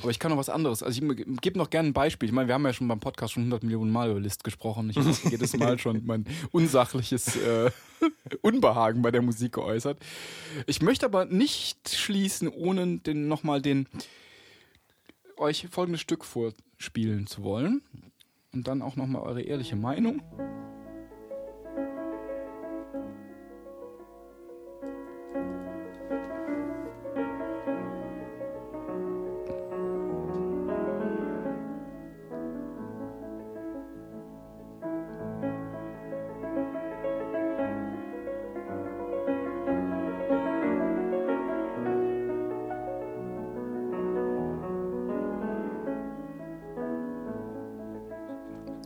Aber ich kann noch was anderes. Also ich gebe noch gerne ein Beispiel. Ich meine, wir haben ja schon beim Podcast schon 100 Millionen Mal über List gesprochen. Ich habe jedes Mal schon mein unsachliches äh, Unbehagen bei der Musik geäußert. Ich möchte aber nicht schließen, ohne den, nochmal den euch folgendes Stück vorspielen zu wollen. Und dann auch nochmal eure ehrliche Meinung.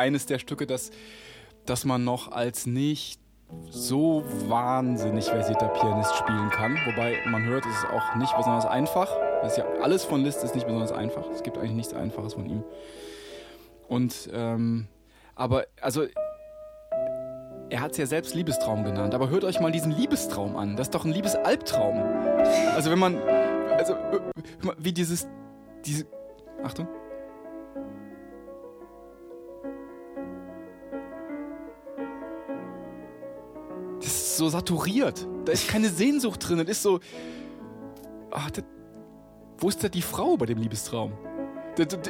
eines der Stücke, das, das man noch als nicht so wahnsinnig versierter Pianist spielen kann. Wobei man hört, es ist auch nicht besonders einfach. Das ist ja alles von Liszt ist nicht besonders einfach. Es gibt eigentlich nichts Einfaches von ihm. Und ähm, aber also er hat es ja selbst Liebestraum genannt. Aber hört euch mal diesen Liebestraum an. Das ist doch ein Liebesalbtraum. Also wenn man also wie dieses diese Achtung. Das ist so saturiert. Da ist keine Sehnsucht drin. Das ist so. Ach, das, wo ist da die Frau bei dem Liebestraum?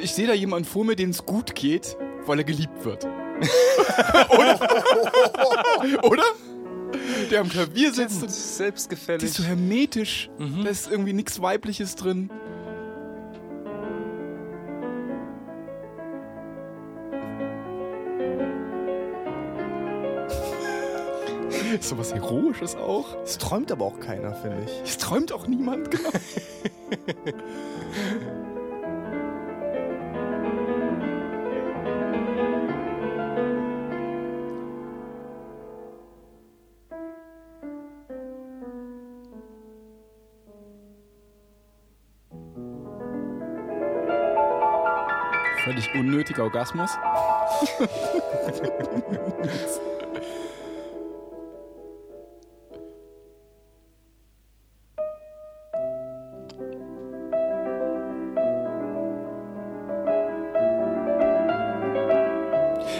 Ich sehe da jemanden vor mir, dem es gut geht, weil er geliebt wird. Oder? Oder? Der am Klavier sitzt und selbstgefällig. Die ist so hermetisch. Mhm. Da ist irgendwie nichts Weibliches drin. So was Heroisches auch. Es träumt aber auch keiner, finde ich. Es träumt auch niemand, genau. Völlig unnötiger Orgasmus.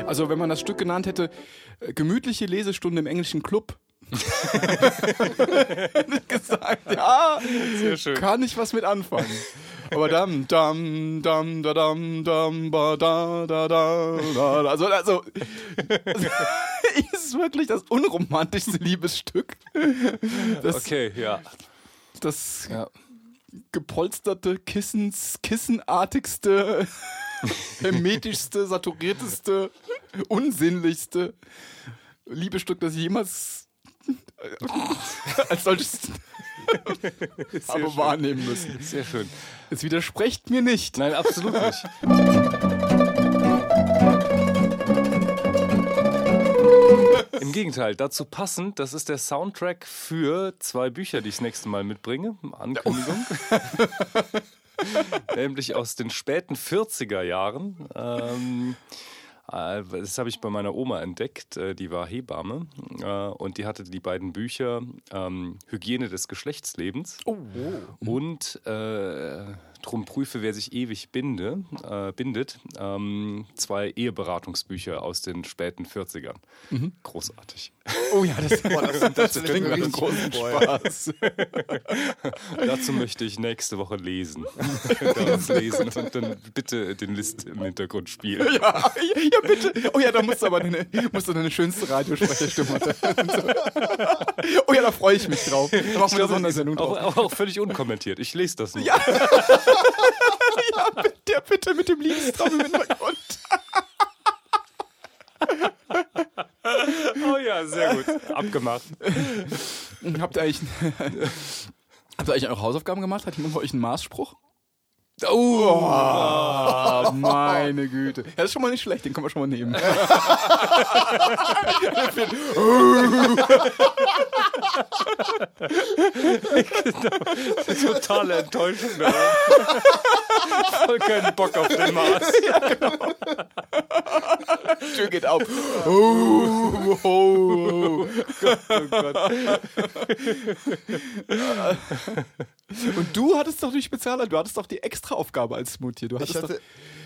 Also wenn man das Stück genannt hätte, äh, gemütliche Lesestunde im englischen Club. gesagt, ja, Sehr schön. kann ich was mit anfangen. Aber dam, dam, dam, da, dam, dam, ba, da, da, da, da. Also, also, ist wirklich das unromantischste Liebesstück. Das, okay, ja. Das ja. gepolsterte, Kissens, kissenartigste hermetischste, saturierteste, unsinnlichste Liebestück, das ich jemals als solches habe schön. wahrnehmen müssen. Sehr schön. Es widerspricht mir nicht. Nein, absolut nicht. Im Gegenteil, dazu passend, das ist der Soundtrack für zwei Bücher, die ich das nächste Mal mitbringe. Ankündigung. nämlich aus den späten 40er Jahren. Ähm, äh, das habe ich bei meiner Oma entdeckt, äh, die war Hebamme äh, und die hatte die beiden Bücher ähm, Hygiene des Geschlechtslebens oh. und äh, Drum prüfe, wer sich ewig binde, äh, bindet. Ähm, zwei Eheberatungsbücher aus den späten 40ern. Mhm. Großartig. Oh ja, das, boah, das, das, das klingt mir einen großen Spaß. Dazu möchte ich nächste Woche lesen. lesen und dann bitte den List im Hintergrund spielen. Ja, ja bitte. Oh ja, da musst du aber deine, musst du deine schönste Radiosprecherstimme haben. Oh ja, da freue ich mich drauf. Da machen wir eine Sondersendung drauf. Auch, auch, völlig unkommentiert. Ich lese das nicht. Ja. ja, bitte, bitte mit dem Liebestrommel im Hintergrund. Oh ja, sehr gut. Abgemacht. Habt ihr eigentlich, habt ihr eigentlich auch Hausaufgaben gemacht? Hat jemand von euch einen Maßspruch? Oh, meine Güte. Ja, das ist schon mal nicht schlecht, den können wir schon mal nehmen. Totale Enttäuschung. da. Voll keinen Bock auf den Mars. Tür geht auf. Oh, oh, oh. Oh Gott. Und du hattest doch die Spezial, du hattest doch die Extraaufgabe als Mutier. Du hattest, hatte.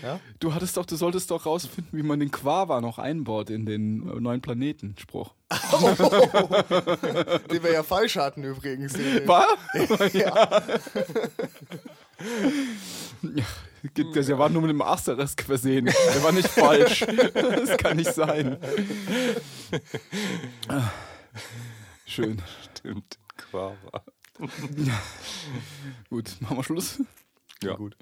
doch, Ja? du hattest doch, du solltest doch rausfinden, wie man den Quava noch einbaut in den äh, neuen Planeten-Spruch. Den wir ja falsch hatten übrigens. War? Ja. Der war nur mit dem Asterisk versehen. Der war nicht falsch. Das kann nicht sein. Schön. Stimmt. Quava. Gut, machen wir Schluss. Ja. Gut.